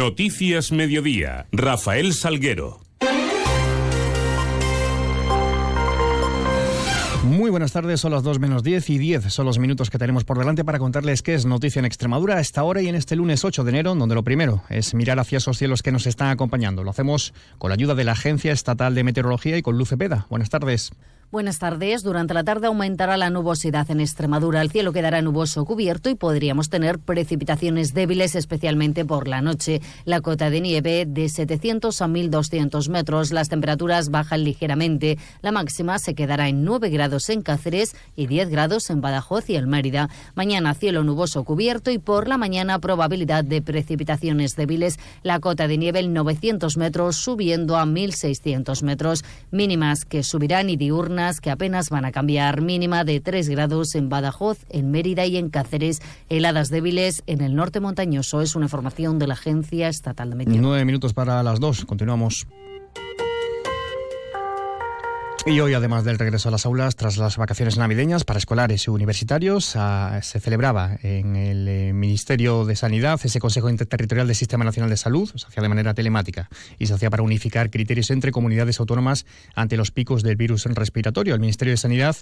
Noticias Mediodía. Rafael Salguero. Muy buenas tardes, son las 2 menos 10 y 10 son los minutos que tenemos por delante para contarles qué es noticia en Extremadura a esta hora y en este lunes 8 de enero, donde lo primero es mirar hacia esos cielos que nos están acompañando. Lo hacemos con la ayuda de la Agencia Estatal de Meteorología y con Luce Peda. Buenas tardes. Buenas tardes. Durante la tarde aumentará la nubosidad en Extremadura. El cielo quedará nuboso cubierto y podríamos tener precipitaciones débiles, especialmente por la noche. La cota de nieve de 700 a 1200 metros. Las temperaturas bajan ligeramente. La máxima se quedará en 9 grados en Cáceres y 10 grados en Badajoz y el Mérida. Mañana cielo nuboso cubierto y por la mañana probabilidad de precipitaciones débiles. La cota de nieve en 900 metros subiendo a 1600 metros. Mínimas que subirán y diurnas que apenas van a cambiar. Mínima de 3 grados en Badajoz, en Mérida y en Cáceres. Heladas débiles en el norte montañoso. Es una información de la Agencia Estatal de Meteorología. Nueve minutos para las dos. Continuamos. Y hoy, además del regreso a las aulas tras las vacaciones navideñas para escolares y universitarios, ah, se celebraba en el eh, Ministerio de Sanidad ese Consejo Interterritorial del Sistema Nacional de Salud, se hacía de manera telemática y se hacía para unificar criterios entre comunidades autónomas ante los picos del virus respiratorio. El Ministerio de Sanidad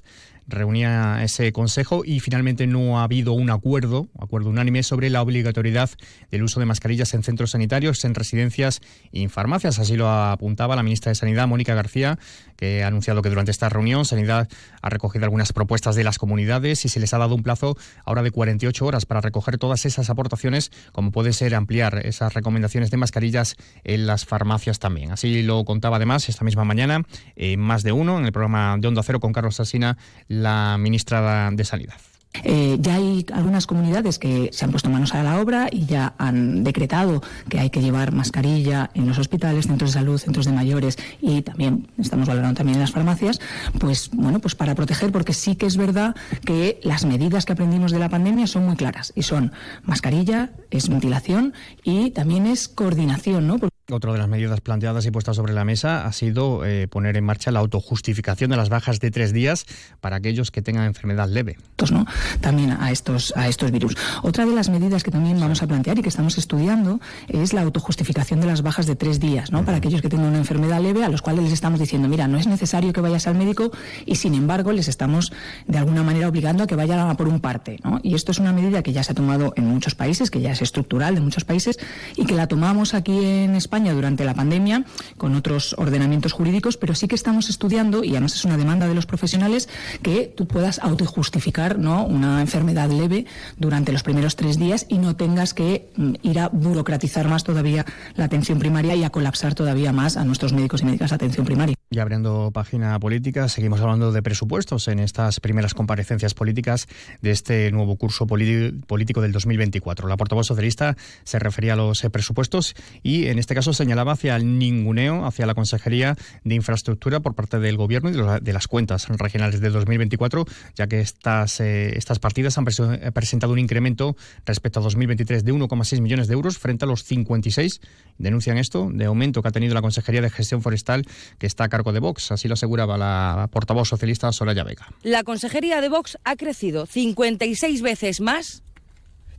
reunía ese consejo y finalmente no ha habido un acuerdo, acuerdo unánime sobre la obligatoriedad del uso de mascarillas en centros sanitarios, en residencias y en farmacias. Así lo apuntaba la ministra de Sanidad, Mónica García, que anunció que durante esta reunión Sanidad ha recogido algunas propuestas de las comunidades y se les ha dado un plazo ahora de 48 horas para recoger todas esas aportaciones, como puede ser ampliar esas recomendaciones de mascarillas en las farmacias también. Así lo contaba además esta misma mañana, eh, más de uno, en el programa de Onda Cero con Carlos Asina, la ministra de Sanidad. Eh, ya hay algunas comunidades que se han puesto manos a la obra y ya han decretado que hay que llevar mascarilla en los hospitales, centros de salud, centros de mayores y también estamos valorando también en las farmacias, pues bueno, pues para proteger, porque sí que es verdad que las medidas que aprendimos de la pandemia son muy claras y son mascarilla, es ventilación y también es coordinación, ¿no? Otra de las medidas planteadas y puestas sobre la mesa ha sido eh, poner en marcha la autojustificación de las bajas de tres días para aquellos que tengan enfermedad leve. ¿no? También a estos, a estos virus. Otra de las medidas que también vamos a plantear y que estamos estudiando es la autojustificación de las bajas de tres días, ¿no? Para aquellos que tengan una enfermedad leve, a los cuales les estamos diciendo, mira, no es necesario que vayas al médico y sin embargo les estamos de alguna manera obligando a que vayan a por un parte, ¿no? Y esto es una medida que ya se ha tomado en muchos países, que ya es estructural de muchos países y que la tomamos aquí en España durante la pandemia con otros ordenamientos jurídicos, pero sí que estamos estudiando, y además es una demanda de los profesionales, que tú puedas autojustificar ¿no? una enfermedad leve durante los primeros tres días y no tengas que mm, ir a burocratizar más todavía la atención primaria y a colapsar todavía más a nuestros médicos y médicas atención primaria. Y abriendo página política, seguimos hablando de presupuestos en estas primeras comparecencias políticas de este nuevo curso político del 2024. La portavoz socialista se refería a los eh, presupuestos y en este caso señalaba hacia el ninguneo, hacia la Consejería de Infraestructura por parte del Gobierno y de, las cuentas regionales de 2024, ya que estas, eh, estas partidas han presentado un incremento respecto a 2023 de 1,6 millones de euros frente a los 56, denuncian esto, de aumento que ha tenido la Consejería de Gestión Forestal que está a cargo de Vox. Así lo aseguraba la portavoz socialista Soraya Vega. La Consejería de Vox ha crecido 56 veces más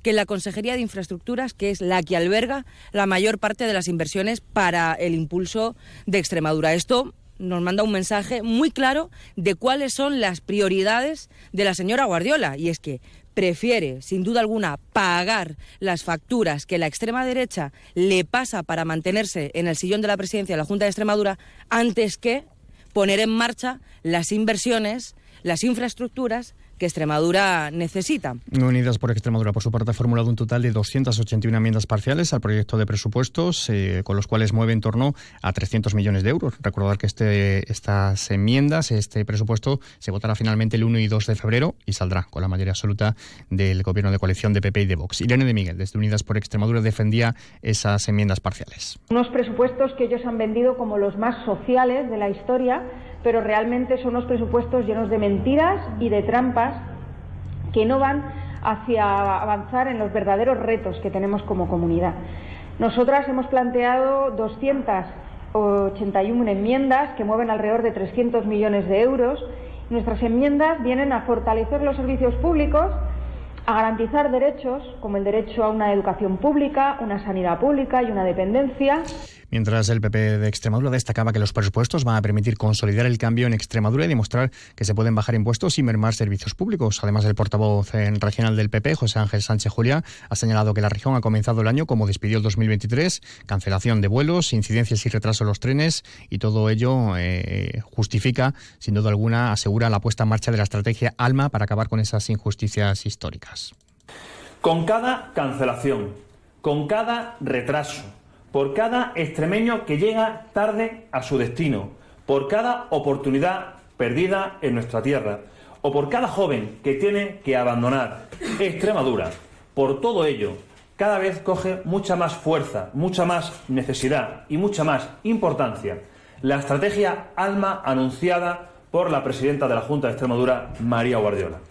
que la Consejería de Infraestructuras, que es la que alberga la mayor parte de las inversiones para el impulso de Extremadura. Esto nos manda un mensaje muy claro de cuáles son las prioridades de la señora Guardiola, y es que prefiere, sin duda alguna, pagar las facturas que la extrema derecha le pasa para mantenerse en el sillón de la presidencia de la Junta de Extremadura antes que poner en marcha las inversiones, las infraestructuras que Extremadura necesita. Unidas por Extremadura, por su parte, ha formulado un total de 281 enmiendas parciales al proyecto de presupuestos, eh, con los cuales mueve en torno a 300 millones de euros. Recordar que este, estas enmiendas, este presupuesto, se votará finalmente el 1 y 2 de febrero y saldrá con la mayoría absoluta del gobierno de coalición de PP y de Vox. Irene de Miguel, desde Unidas por Extremadura, defendía esas enmiendas parciales. Unos presupuestos que ellos han vendido como los más sociales de la historia pero realmente son unos presupuestos llenos de mentiras y de trampas que no van hacia avanzar en los verdaderos retos que tenemos como comunidad. Nosotras hemos planteado 281 enmiendas que mueven alrededor de 300 millones de euros. Nuestras enmiendas vienen a fortalecer los servicios públicos, a garantizar derechos como el derecho a una educación pública, una sanidad pública y una dependencia. Mientras el PP de Extremadura destacaba que los presupuestos van a permitir consolidar el cambio en Extremadura y demostrar que se pueden bajar impuestos y mermar servicios públicos. Además, el portavoz regional del PP, José Ángel Sánchez Julia, ha señalado que la región ha comenzado el año como despidió el 2023, cancelación de vuelos, incidencias y retraso en los trenes y todo ello eh, justifica, sin duda alguna, asegura la puesta en marcha de la estrategia ALMA para acabar con esas injusticias históricas. Con cada cancelación, con cada retraso, por cada extremeño que llega tarde a su destino, por cada oportunidad perdida en nuestra tierra, o por cada joven que tiene que abandonar Extremadura. Por todo ello, cada vez coge mucha más fuerza, mucha más necesidad y mucha más importancia la estrategia ALMA anunciada por la presidenta de la Junta de Extremadura, María Guardiola.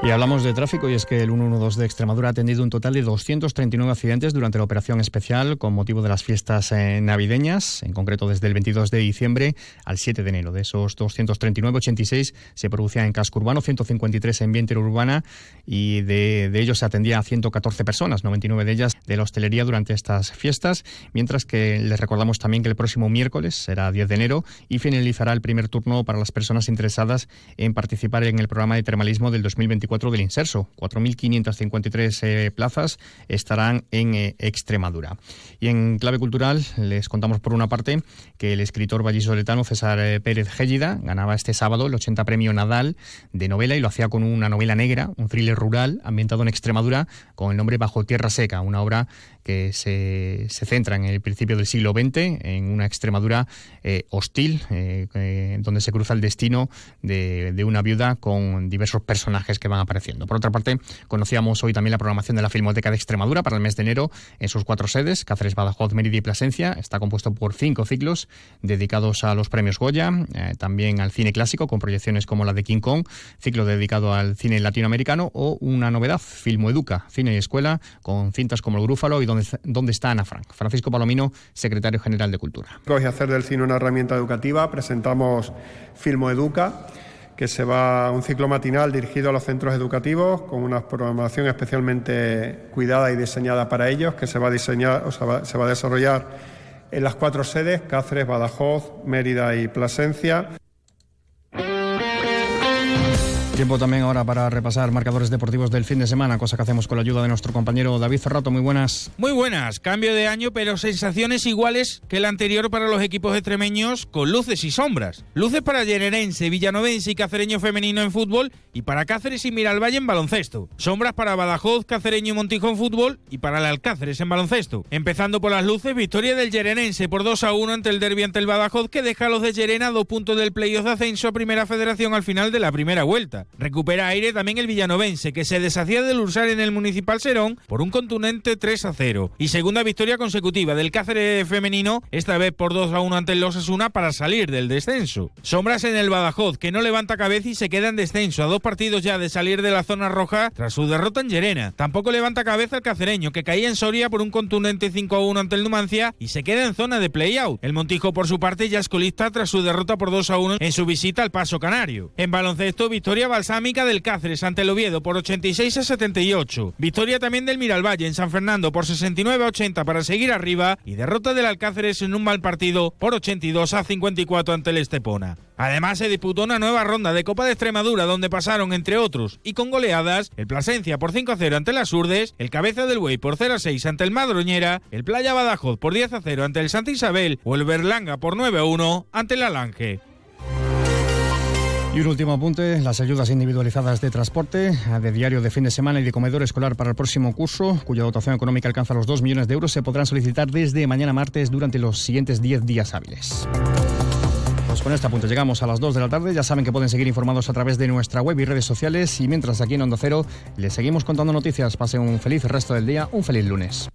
Y hablamos de tráfico y es que el 112 de Extremadura ha atendido un total de 239 accidentes durante la operación especial con motivo de las fiestas eh, navideñas, en concreto desde el 22 de diciembre al 7 de enero. De esos 239, 86 se producían en casco urbano, 153 en vía urbana y de, de ellos se atendía a 114 personas, 99 de ellas de la hostelería durante estas fiestas, mientras que les recordamos también que el próximo miércoles será 10 de enero y finalizará el primer turno para las personas interesadas en participar en el programa de termalismo del 2024 del Inserso. 4.553 eh, plazas estarán en eh, Extremadura. Y en clave cultural les contamos por una parte que el escritor vallisoletano César eh, Pérez Gélida ganaba este sábado el 80 premio Nadal de novela y lo hacía con una novela negra, un thriller rural ambientado en Extremadura con el nombre Bajo Tierra Seca, una obra que se, se centra en el principio del siglo XX, en una Extremadura hostil, donde se cruza el destino de, de una viuda con diversos personajes que van apareciendo. Por otra parte, conocíamos hoy también la programación de la Filmoteca de Extremadura para el mes de enero en sus cuatro sedes, Cáceres, Badajoz, Mérida y Plasencia. Está compuesto por cinco ciclos dedicados a los premios Goya, eh, también al cine clásico con proyecciones como la de King Kong, ciclo dedicado al cine latinoamericano o una novedad, Filmo Educa, cine y escuela, con cintas como El Grúfalo y Dónde, está Ana Frank. Francisco Palomino, secretario general de Cultura. Hoy hacer del cine una herramienta educativa, presentamos Filmo Educa que se va un ciclo matinal dirigido a los centros educativos con una programación especialmente cuidada y diseñada para ellos, que se va a diseñar o se va, se va a desarrollar en las cuatro sedes, Cáceres, Badajoz, Mérida y Plasencia. Tiempo también ahora para repasar marcadores deportivos del fin de semana, cosa que hacemos con la ayuda de nuestro compañero David Ferrato. Muy buenas. Muy buenas. Cambio de año, pero sensaciones iguales que el anterior para los equipos extremeños, con luces y sombras. Luces para Llenerense, Villanovense y Cacereño femenino en fútbol y para Cáceres y Miralvalle en baloncesto. Sombras para Badajoz, Cacereño y Montijo en fútbol y para el Alcáceres en baloncesto. Empezando por las luces, victoria del Llerenense por 2 a 1 ante el derbi ante el Badajoz que deja a los de Llerena dos puntos del playoff de ascenso a Primera Federación al final de la primera vuelta. Recupera aire también el villanovense, que se deshacía del Ursar en el Municipal Serón por un contundente 3 a 0. Y segunda victoria consecutiva del Cáceres femenino, esta vez por 2 a 1 ante el Osasuna para salir del descenso. Sombras en el Badajoz, que no levanta cabeza y se queda en descenso, a dos partidos ya de salir de la zona roja tras su derrota en Llerena. Tampoco levanta cabeza el cacereño, que caía en Soria por un contundente 5 a 1 ante el Numancia y se queda en zona de play-out. El Montijo, por su parte, ya es colista tras su derrota por 2 a 1 en su visita al Paso Canario. En baloncesto, victoria balsámica del Cáceres ante el Oviedo por 86 a 78. Victoria también del Miralvalle en San Fernando por 69 a 80 para seguir arriba y derrota del Alcáceres en un mal partido por 82 a 54 ante el Estepona. Además se disputó una nueva ronda de Copa de Extremadura donde pasaron entre otros y con goleadas el Plasencia por 5 a 0 ante las Urdes, el Cabeza del Buey por 0 a 6 ante el Madroñera, el Playa Badajoz por 10 a 0 ante el Santa Isabel o el Berlanga por 9 a 1 ante el Alange. Y un último apunte, las ayudas individualizadas de transporte, de diario de fin de semana y de comedor escolar para el próximo curso, cuya dotación económica alcanza los 2 millones de euros, se podrán solicitar desde mañana martes durante los siguientes 10 días hábiles. Pues con este apunte llegamos a las 2 de la tarde. Ya saben que pueden seguir informados a través de nuestra web y redes sociales. Y mientras aquí en Onda Cero les seguimos contando noticias. Pasen un feliz resto del día, un feliz lunes.